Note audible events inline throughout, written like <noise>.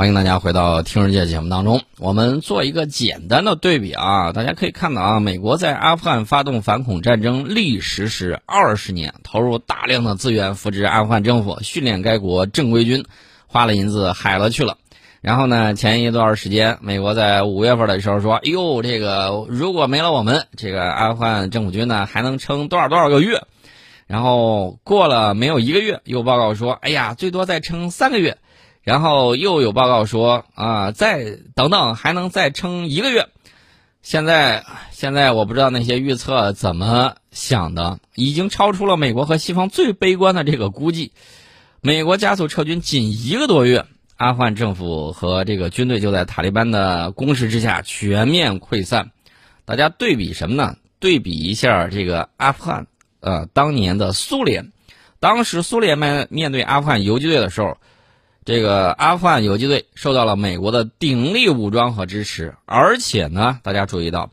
欢迎大家回到《听世界》节目当中，我们做一个简单的对比啊。大家可以看到啊，美国在阿富汗发动反恐战争历时是二十年，投入大量的资源扶植阿富汗政府，训练该国正规军，花了银子海了去了。然后呢，前一段时间，美国在五月份的时候说：“哎呦，这个如果没了我们，这个阿富汗政府军呢还能撑多少多少个月？”然后过了没有一个月，又报告说：“哎呀，最多再撑三个月。”然后又有报告说：“啊，再等等，还能再撑一个月。”现在，现在我不知道那些预测怎么想的，已经超出了美国和西方最悲观的这个估计。美国加速撤军仅一个多月。阿富汗政府和这个军队就在塔利班的攻势之下全面溃散。大家对比什么呢？对比一下这个阿富汗，呃，当年的苏联，当时苏联面面对阿富汗游击队的时候，这个阿富汗游击队受到了美国的鼎力武装和支持，而且呢，大家注意到。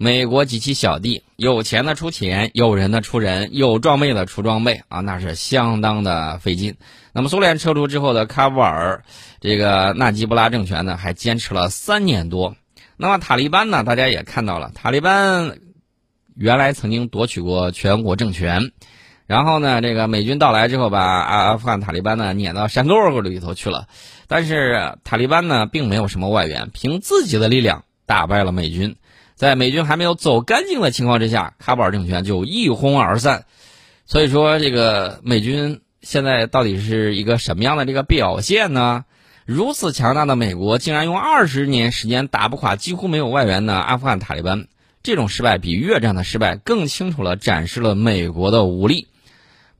美国及其小弟，有钱的出钱，有人的出人，有装备的出装备啊，那是相当的费劲。那么苏联撤出之后的喀布尔，这个纳吉布拉政权呢，还坚持了三年多。那么塔利班呢，大家也看到了，塔利班原来曾经夺取过全国政权，然后呢，这个美军到来之后，把阿富汗塔利班呢撵到山沟沟里头去了。但是塔利班呢，并没有什么外援，凭自己的力量打败了美军。在美军还没有走干净的情况之下，喀布尔政权就一哄而散。所以说，这个美军现在到底是一个什么样的这个表现呢？如此强大的美国，竟然用二十年时间打不垮几乎没有外援的阿富汗塔利班，这种失败比越战的失败更清楚了展示了美国的武力。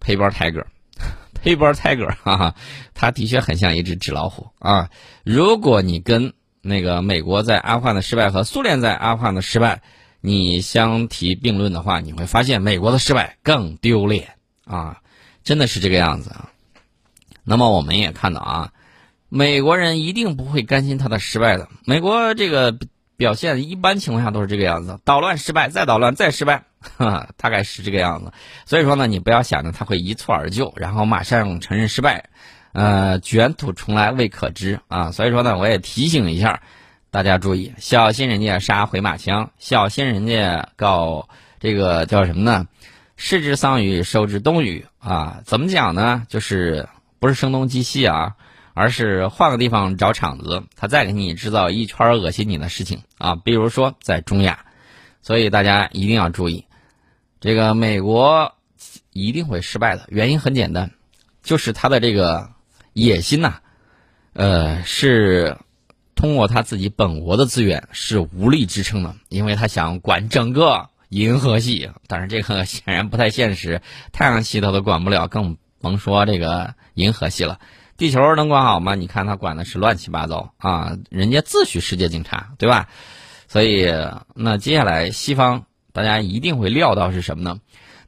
Paper Tiger，Paper <laughs> Tiger，哈哈，它的确很像一只纸老虎啊！如果你跟那个美国在阿富汗的失败和苏联在阿富汗的失败，你相提并论的话，你会发现美国的失败更丢脸啊！真的是这个样子啊。那么我们也看到啊，美国人一定不会甘心他的失败的。美国这个表现一般情况下都是这个样子：捣乱失败，再捣乱再失败，<laughs> 大概是这个样子。所以说呢，你不要想着他会一蹴而就，然后马上承认失败。呃，卷土重来未可知啊，所以说呢，我也提醒一下大家注意，小心人家杀回马枪，小心人家搞这个叫什么呢？失之桑榆，收之东隅啊。怎么讲呢？就是不是声东击西啊，而是换个地方找场子，他再给你制造一圈恶心你的事情啊。比如说在中亚，所以大家一定要注意，这个美国一定会失败的原因很简单，就是他的这个。野心呐，呃，是通过他自己本国的资源是无力支撑的，因为他想管整个银河系，但是这个显然不太现实，太阳系他都管不了，更甭说这个银河系了。地球能管好吗？你看他管的是乱七八糟啊，人家自诩世界警察，对吧？所以那接下来西方大家一定会料到是什么呢？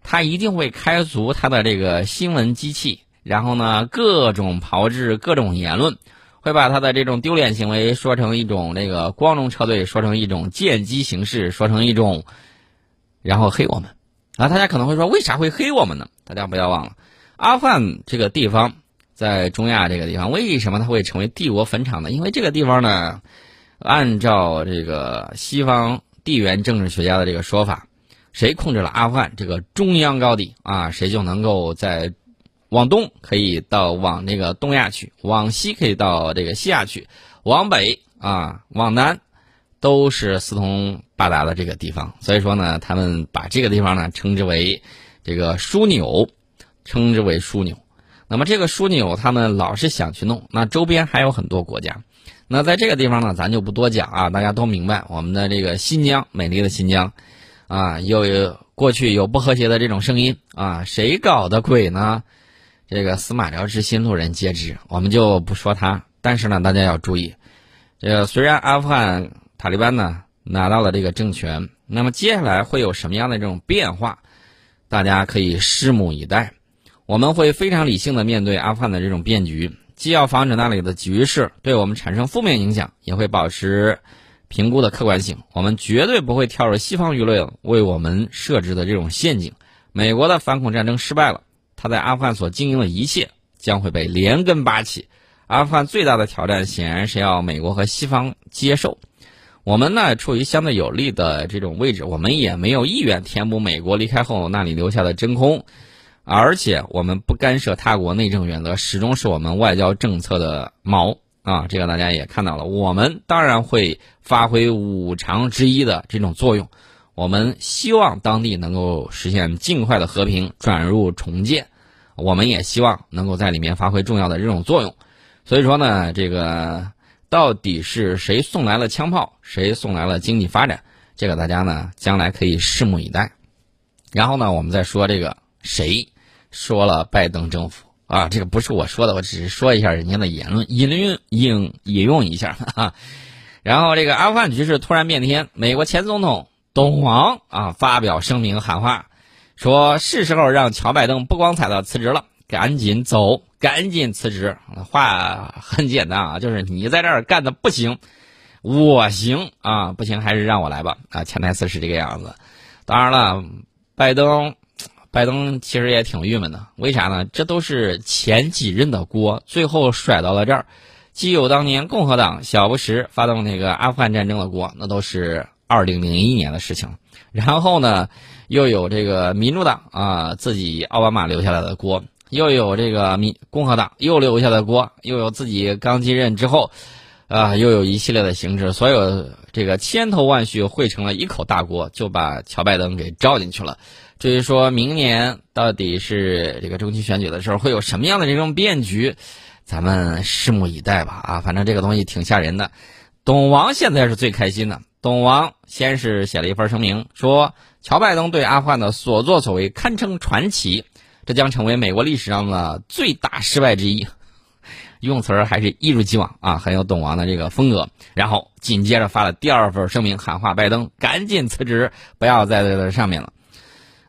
他一定会开足他的这个新闻机器。然后呢，各种炮制，各种言论，会把他的这种丢脸行为说成一种那个光荣撤退，说成一种见机行事，说成一种，然后黑我们。啊，大家可能会说，为啥会黑我们呢？大家不要忘了，阿富汗这个地方在中亚这个地方，为什么它会成为帝国坟场呢？因为这个地方呢，按照这个西方地缘政治学家的这个说法，谁控制了阿富汗这个中央高地啊，谁就能够在。往东可以到往那个东亚去，往西可以到这个西亚去，往北啊往南，都是四通八达的这个地方。所以说呢，他们把这个地方呢称之为这个枢纽，称之为枢纽。那么这个枢纽，他们老是想去弄，那周边还有很多国家。那在这个地方呢，咱就不多讲啊，大家都明白，我们的这个新疆，美丽的新疆，啊，又有过去有不和谐的这种声音啊，谁搞的鬼呢？这个司马辽之心，路人皆知，我们就不说他。但是呢，大家要注意，这个虽然阿富汗塔利班呢拿到了这个政权，那么接下来会有什么样的这种变化，大家可以拭目以待。我们会非常理性的面对阿富汗的这种变局，既要防止那里的局势对我们产生负面影响，也会保持评估的客观性。我们绝对不会跳入西方舆论为我们设置的这种陷阱。美国的反恐战争失败了。他在阿富汗所经营的一切将会被连根拔起，阿富汗最大的挑战显然是要美国和西方接受。我们呢处于相对有利的这种位置，我们也没有意愿填补美国离开后那里留下的真空，而且我们不干涉他国内政原则，始终是我们外交政策的锚啊。这个大家也看到了，我们当然会发挥五常之一的这种作用。我们希望当地能够实现尽快的和平转入重建，我们也希望能够在里面发挥重要的这种作用。所以说呢，这个到底是谁送来了枪炮，谁送来了经济发展，这个大家呢将来可以拭目以待。然后呢，我们再说这个谁说了拜登政府啊，这个不是我说的，我只是说一下人家的言论，引用引引用一下哈。然后这个阿富汗局势突然变天，美国前总统。董王啊，发表声明喊话，说是时候让乔拜登不光彩的辞职了，赶紧走，赶紧辞职。话很简单啊，就是你在这儿干的不行，我行啊，不行还是让我来吧啊。潜台词是这个样子。当然了，拜登，拜登其实也挺郁闷的，为啥呢？这都是前几任的锅，最后甩到了这儿。既有当年共和党小布什发动那个阿富汗战争的锅，那都是。二零零一年的事情，然后呢，又有这个民主党啊，自己奥巴马留下来的锅，又有这个民共和党又留下的锅，又有自己刚继任之后，啊，又有一系列的形式，所有这个千头万绪汇成了一口大锅，就把乔拜登给罩进去了。至于说明年到底是这个中期选举的时候会有什么样的这种变局，咱们拭目以待吧。啊，反正这个东西挺吓人的。董王现在是最开心的。董王先是写了一份声明，说乔拜登对阿富汗的所作所为堪称传奇，这将成为美国历史上的最大失败之一。<laughs> 用词儿还是一如既往啊，很有董王的这个风格。然后紧接着发了第二份声明，喊话拜登赶紧辞职，不要再在这上面了。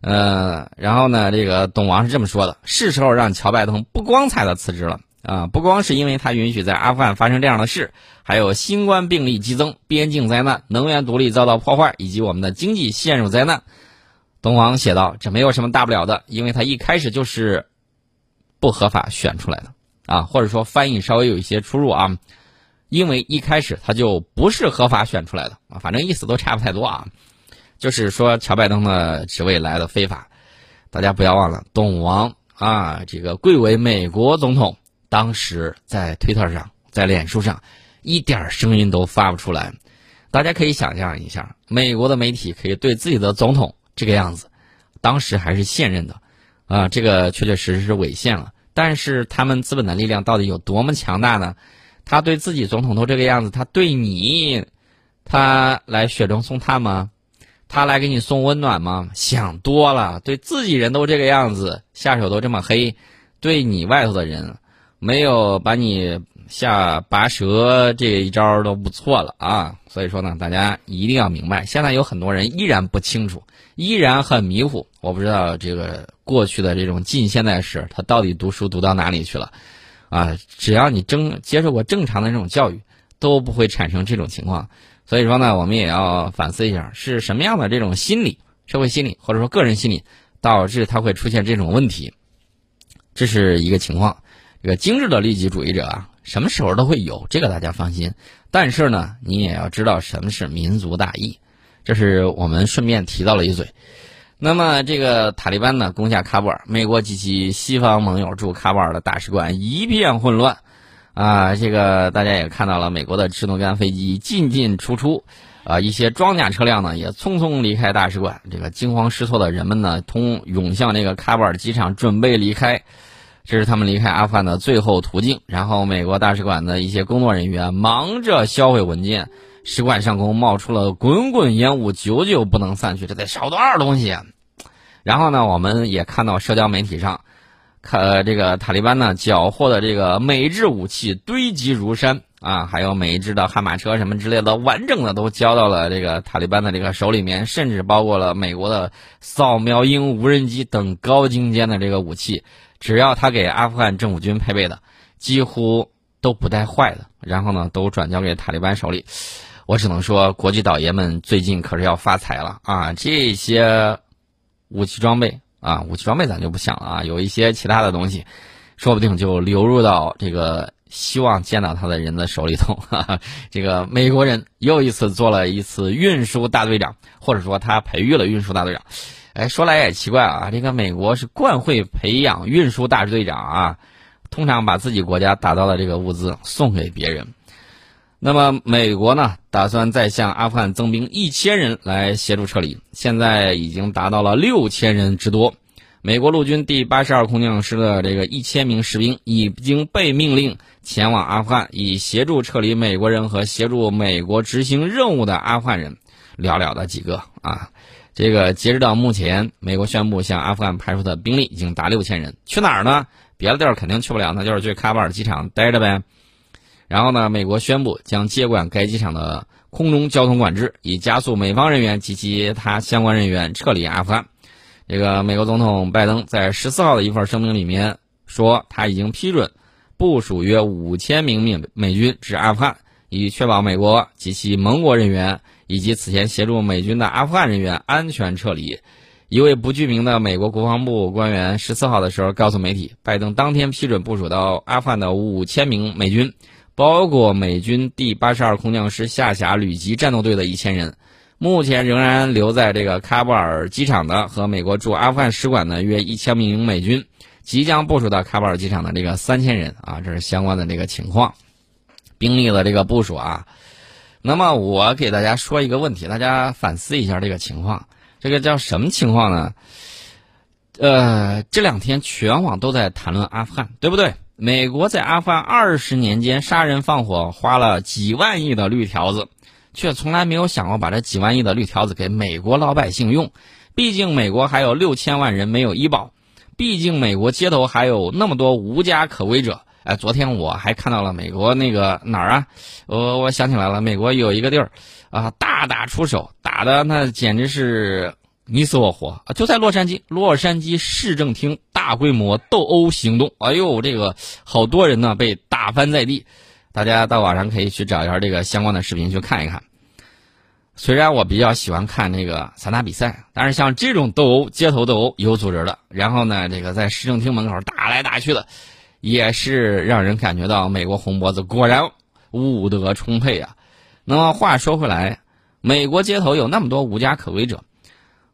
呃，然后呢，这个董王是这么说的：是时候让乔拜登不光彩的辞职了。啊，不光是因为他允许在阿富汗发生这样的事，还有新冠病例激增、边境灾难、能源独立遭到破坏，以及我们的经济陷入灾难。东王写道：“这没有什么大不了的，因为他一开始就是不合法选出来的啊，或者说翻译稍微有一些出入啊，因为一开始他就不是合法选出来的啊，反正意思都差不太多啊，就是说乔拜登的职位来的非法。大家不要忘了，董王啊，这个贵为美国总统。”当时在推特上，在脸书上，一点声音都发不出来。大家可以想象一下，美国的媒体可以对自己的总统这个样子，当时还是现任的，啊，这个确确实实是违宪了。但是他们资本的力量到底有多么强大呢？他对自己总统都这个样子，他对你，他来雪中送炭吗？他来给你送温暖吗？想多了。对自己人都这个样子，下手都这么黑，对你外头的人。没有把你下拔舌这一招都不错了啊！所以说呢，大家一定要明白，现在有很多人依然不清楚，依然很迷糊。我不知道这个过去的这种近现代史，他到底读书读到哪里去了？啊，只要你正接受过正常的这种教育，都不会产生这种情况。所以说呢，我们也要反思一下，是什么样的这种心理、社会心理或者说个人心理，导致他会出现这种问题，这是一个情况。这个精致的利己主义者啊，什么时候都会有，这个大家放心。但是呢，你也要知道什么是民族大义，这是我们顺便提到了一嘴。那么，这个塔利班呢攻下喀布尔，美国及其西方盟友驻喀布尔的大使馆一片混乱啊。这个大家也看到了，美国的支诺干飞机进进出出啊，一些装甲车辆呢也匆匆离开大使馆。这个惊慌失措的人们呢，通涌向这个喀布尔机场，准备离开。这是他们离开阿富汗的最后途径。然后，美国大使馆的一些工作人员忙着销毁文件，使馆上空冒出了滚滚烟雾，久久不能散去。这得烧多少东西？然后呢，我们也看到社交媒体上，看这个塔利班呢缴获的这个美制武器堆积如山啊，还有美制的悍马车什么之类的，完整的都交到了这个塔利班的这个手里面，甚至包括了美国的扫描鹰无人机等高精尖的这个武器。只要他给阿富汗政府军配备的，几乎都不带坏的。然后呢，都转交给塔利班手里。我只能说，国际倒爷们最近可是要发财了啊！这些武器装备啊，武器装备咱就不想了啊。有一些其他的东西，说不定就流入到这个希望见到他的人的手里头，<laughs> 哈哈，这个美国人又一次做了一次运输大队长，或者说他培育了运输大队长。哎，说来也奇怪啊，这个美国是惯会培养运输大队长啊，通常把自己国家打造的这个物资送给别人。那么美国呢，打算再向阿富汗增兵一千人来协助撤离，现在已经达到了六千人之多。美国陆军第八十二空降师的这个一千名士兵已经被命令前往阿富汗，以协助撤离美国人和协助美国执行任务的阿富汗人，寥寥的几个啊。这个截止到目前，美国宣布向阿富汗派出的兵力已经达六千人。去哪儿呢？别的地儿肯定去不了，那就是去喀布尔机场待着呗。然后呢，美国宣布将接管该机场的空中交通管制，以加速美方人员及其他相关人员撤离阿富汗。这个美国总统拜登在十四号的一份声明里面说，他已经批准部署约五千名美美军至阿富汗，以确保美国及其盟国人员。以及此前协助美军的阿富汗人员安全撤离。一位不具名的美国国防部官员十四号的时候告诉媒体，拜登当天批准部署到阿富汗的五千名美军，包括美军第八十二空降师下辖旅级战斗队的一千人。目前仍然留在这个喀布尔机场的和美国驻阿富汗使馆的约一千名美军，即将部署到喀布尔机场的这个三千人啊，这是相关的这个情况，兵力的这个部署啊。那么我给大家说一个问题，大家反思一下这个情况。这个叫什么情况呢？呃，这两天全网都在谈论阿富汗，对不对？美国在阿富汗二十年间杀人放火，花了几万亿的绿条子，却从来没有想过把这几万亿的绿条子给美国老百姓用。毕竟美国还有六千万人没有医保，毕竟美国街头还有那么多无家可归者。哎，昨天我还看到了美国那个哪儿啊？我我想起来了，美国有一个地儿，啊，大打出手，打的那简直是你死我活啊！就在洛杉矶，洛杉矶市政厅大规模斗殴行动，哎呦，这个好多人呢被打翻在地，大家到网上可以去找一下这个相关的视频去看一看。虽然我比较喜欢看那个散打比赛，但是像这种斗殴、街头斗殴有组织的，然后呢，这个在市政厅门口打来打去的。也是让人感觉到美国红脖子果然武德充沛啊。那么话说回来，美国街头有那么多无家可归者，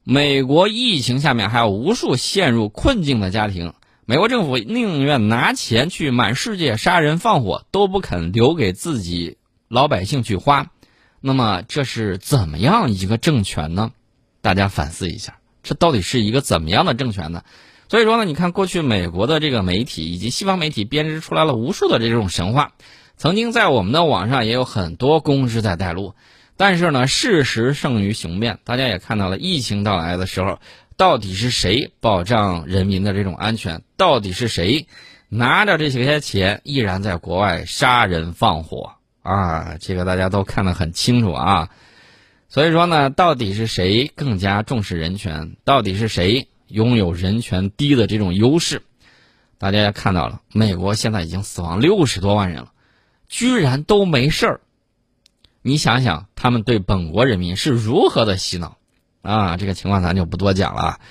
美国疫情下面还有无数陷入困境的家庭，美国政府宁愿拿钱去满世界杀人放火，都不肯留给自己老百姓去花。那么这是怎么样一个政权呢？大家反思一下，这到底是一个怎么样的政权呢？所以说呢，你看过去美国的这个媒体以及西方媒体编织出来了无数的这种神话，曾经在我们的网上也有很多公知在带路，但是呢，事实胜于雄辩。大家也看到了，疫情到来的时候，到底是谁保障人民的这种安全？到底是谁拿着这些钱依然在国外杀人放火啊？这个大家都看得很清楚啊。所以说呢，到底是谁更加重视人权？到底是谁？拥有人权低的这种优势，大家也看到了，美国现在已经死亡六十多万人了，居然都没事儿。你想想，他们对本国人民是如何的洗脑啊？这个情况咱就不多讲了。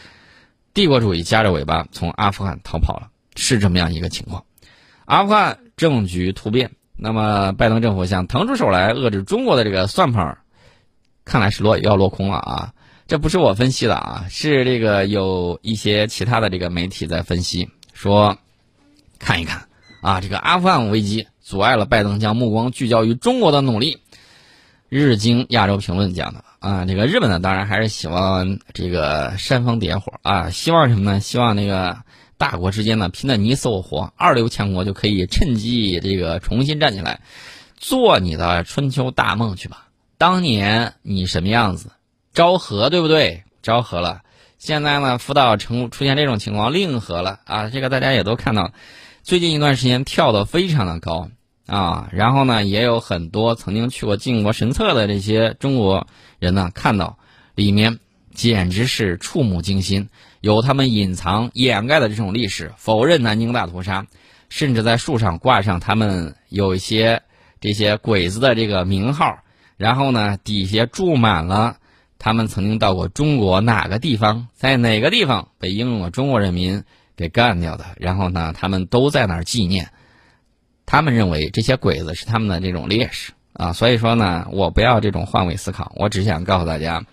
帝国主义夹着尾巴从阿富汗逃跑了，是这么样一个情况。阿富汗政局突变，那么拜登政府想腾出手来遏制中国的这个算盘，看来是落要落空了啊。这不是我分析的啊，是这个有一些其他的这个媒体在分析说，看一看啊，这个阿富汗危机阻碍了拜登将目光聚焦于中国的努力。日经亚洲评论讲的啊，这个日本呢当然还是希望这个煽风点火啊，希望什么呢？希望那个大国之间呢拼的你死我活，二流强国就可以趁机这个重新站起来，做你的春秋大梦去吧。当年你什么样子？昭和对不对？昭和了，现在呢，福岛成出现这种情况，令和了啊！这个大家也都看到，最近一段时间跳得非常的高啊。然后呢，也有很多曾经去过靖国神策的这些中国人呢，看到里面简直是触目惊心，有他们隐藏掩盖的这种历史，否认南京大屠杀，甚至在树上挂上他们有一些这些鬼子的这个名号，然后呢，底下注满了。他们曾经到过中国哪个地方，在哪个地方被英勇的中国人民给干掉的？然后呢，他们都在那儿纪念。他们认为这些鬼子是他们的这种劣势啊，所以说呢，我不要这种换位思考，我只想告诉大家，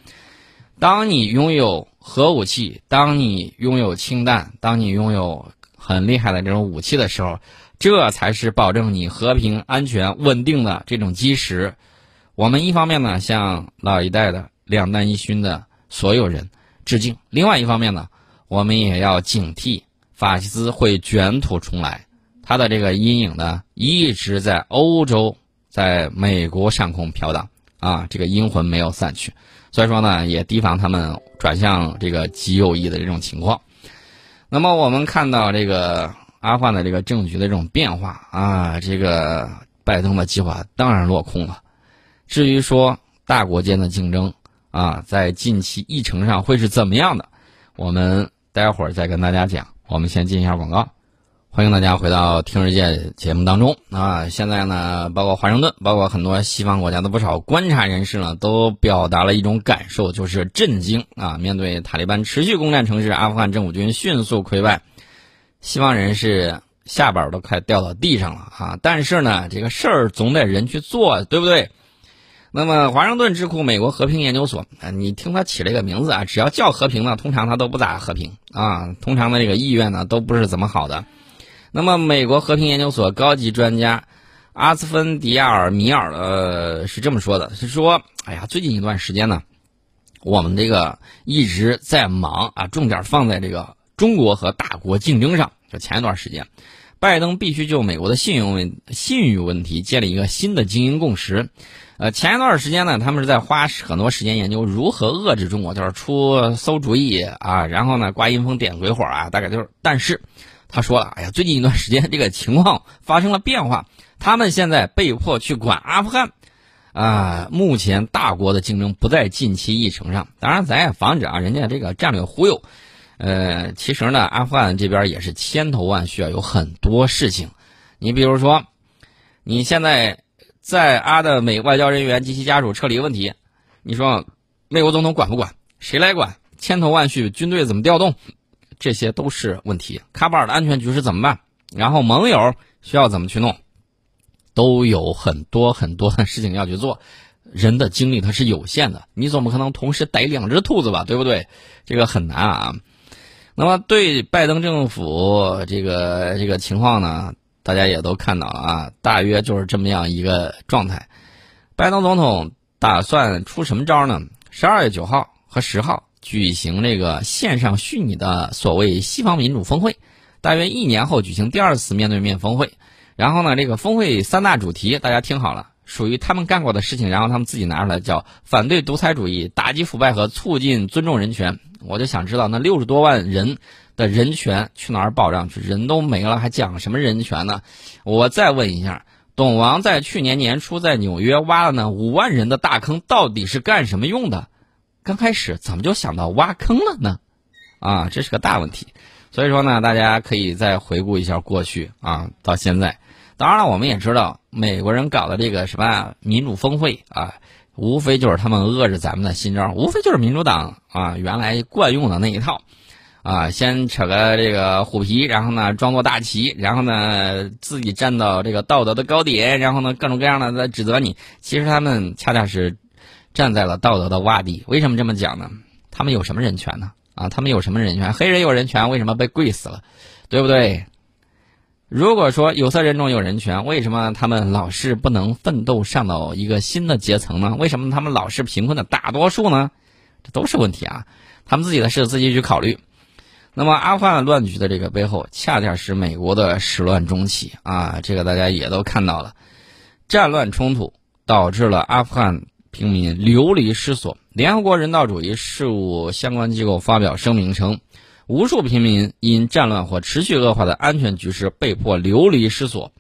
当你拥有核武器，当你拥有氢弹，当你拥有很厉害的这种武器的时候，这才是保证你和平、安全、稳定的这种基石。我们一方面呢，向老一代的两弹一勋的所有人致敬；另外一方面呢，我们也要警惕法西斯会卷土重来。他的这个阴影呢，一直在欧洲，在美国上空飘荡啊，这个阴魂没有散去，所以说呢，也提防他们转向这个极右翼的这种情况。那么我们看到这个阿富汗的这个政局的这种变化啊，这个拜登的计划当然落空了。至于说大国间的竞争啊，在近期议程上会是怎么样的，我们待会儿再跟大家讲。我们先进一下广告。欢迎大家回到《听世界》节目当中啊！现在呢，包括华盛顿，包括很多西方国家的不少观察人士呢，都表达了一种感受，就是震惊啊！面对塔利班持续攻占城市，阿富汗政府军迅速溃败，西方人士下巴都快掉到地上了啊！但是呢，这个事儿总得人去做，对不对？那么，华盛顿智库美国和平研究所啊，你听他起了一个名字啊，只要叫和平呢，通常他都不咋和平啊，通常的这个意愿呢，都不是怎么好的。那么，美国和平研究所高级专家阿斯芬迪亚尔米尔呃是这么说的：是说，哎呀，最近一段时间呢，我们这个一直在忙啊，重点放在这个中国和大国竞争上。就前一段时间，拜登必须就美国的信用问信誉问题建立一个新的精英共识。呃，前一段时间呢，他们是在花很多时间研究如何遏制中国，就是出馊主意啊，然后呢，刮阴风点鬼火啊，大概就是，但是。他说了：“哎呀，最近一段时间这个情况发生了变化，他们现在被迫去管阿富汗，啊，目前大国的竞争不在近期议程上。当然，咱也防止啊，人家这个战略忽悠。呃，其实呢，阿富汗这边也是千头万绪啊，有很多事情。你比如说，你现在在阿的美外交人员及其家属撤离问题，你说美国总统管不管？谁来管？千头万绪，军队怎么调动？”这些都是问题。卡巴尔的安全局势怎么办？然后盟友需要怎么去弄？都有很多很多的事情要去做。人的精力它是有限的，你总不可能同时逮两只兔子吧？对不对？这个很难啊。那么对拜登政府这个这个情况呢，大家也都看到了啊，大约就是这么样一个状态。拜登总统打算出什么招呢？十二月九号和十号。举行这个线上虚拟的所谓西方民主峰会，大约一年后举行第二次面对面峰会。然后呢，这个峰会三大主题大家听好了，属于他们干过的事情，然后他们自己拿出来叫反对独裁主义、打击腐败和促进尊重人权。我就想知道那六十多万人的人权去哪儿保障去？人都没了，还讲什么人权呢？我再问一下，董王在去年年初在纽约挖了那五万人的大坑，到底是干什么用的？刚开始怎么就想到挖坑了呢？啊，这是个大问题。所以说呢，大家可以再回顾一下过去啊，到现在。当然了，我们也知道美国人搞的这个什么民主峰会啊，无非就是他们遏制咱们的新招，无非就是民主党啊原来惯用的那一套啊，先扯个这个虎皮，然后呢装作大旗，然后呢自己站到这个道德的高点，然后呢各种各样的在指责你。其实他们恰恰是。站在了道德的洼地，为什么这么讲呢？他们有什么人权呢？啊，他们有什么人权？黑人有人权，为什么被跪死了？对不对？如果说有色人种有人权，为什么他们老是不能奋斗上到一个新的阶层呢？为什么他们老是贫困的大多数呢？这都是问题啊！他们自己的事自己去考虑。那么阿富汗乱局的这个背后，恰恰是美国的始乱终弃啊！这个大家也都看到了，战乱冲突导致了阿富汗。平民流离失所。联合国人道主义事务相关机构发表声明称，无数平民因战乱或持续恶化的安全局势被迫流离失所。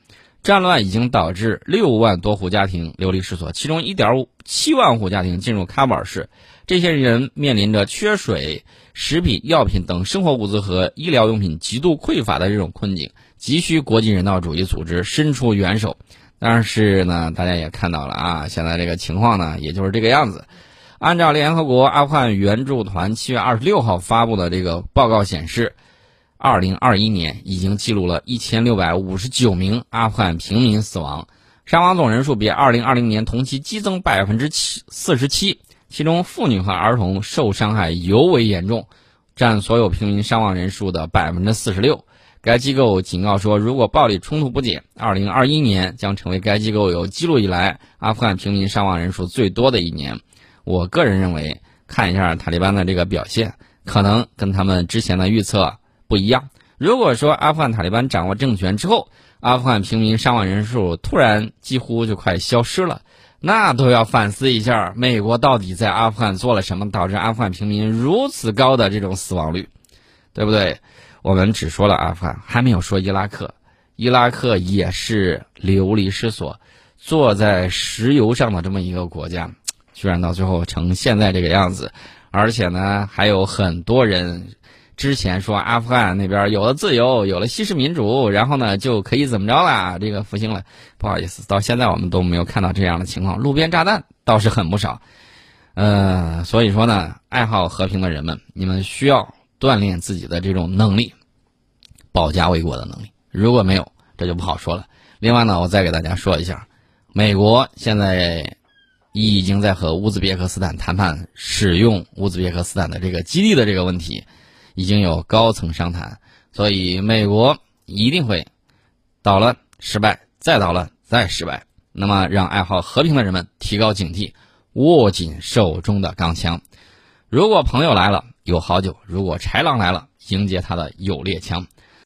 战乱已经导致六万多户家庭流离失所，其中一点五七万户家庭进入喀布尔市。这些人面临着缺水、食品、药品等生活物资和医疗用品极度匮乏的这种困境，急需国际人道主义组织伸出援手。但是呢，大家也看到了啊，现在这个情况呢，也就是这个样子。按照联合国阿富汗援助团七月二十六号发布的这个报告显示，二零二一年已经记录了一千六百五十九名阿富汗平民死亡，伤亡总人数比二零二零年同期激增百分之七四十七，其中妇女和儿童受伤害尤为严重，占所有平民伤亡人数的百分之四十六。该机构警告说，如果暴力冲突不减，二零二一年将成为该机构有记录以来阿富汗平民伤亡人数最多的一年。我个人认为，看一下塔利班的这个表现，可能跟他们之前的预测不一样。如果说阿富汗塔利班掌握政权之后，阿富汗平民伤亡人数突然几乎就快消失了，那都要反思一下，美国到底在阿富汗做了什么，导致阿富汗平民如此高的这种死亡率，对不对？我们只说了阿富汗，还没有说伊拉克。伊拉克也是流离失所，坐在石油上的这么一个国家，居然到最后成现在这个样子。而且呢，还有很多人之前说阿富汗那边有了自由，有了西式民主，然后呢就可以怎么着了？这个复兴了。不好意思，到现在我们都没有看到这样的情况。路边炸弹倒是很不少。呃，所以说呢，爱好和平的人们，你们需要。锻炼自己的这种能力，保家卫国的能力。如果没有，这就不好说了。另外呢，我再给大家说一下，美国现在已经在和乌兹别克斯坦谈判使用乌兹别克斯坦的这个基地的这个问题，已经有高层商谈。所以，美国一定会倒了失败，再倒了再失败。那么，让爱好和平的人们提高警惕，握紧手中的钢枪。如果朋友来了。有好酒，如果豺狼来了，迎接他的有猎枪。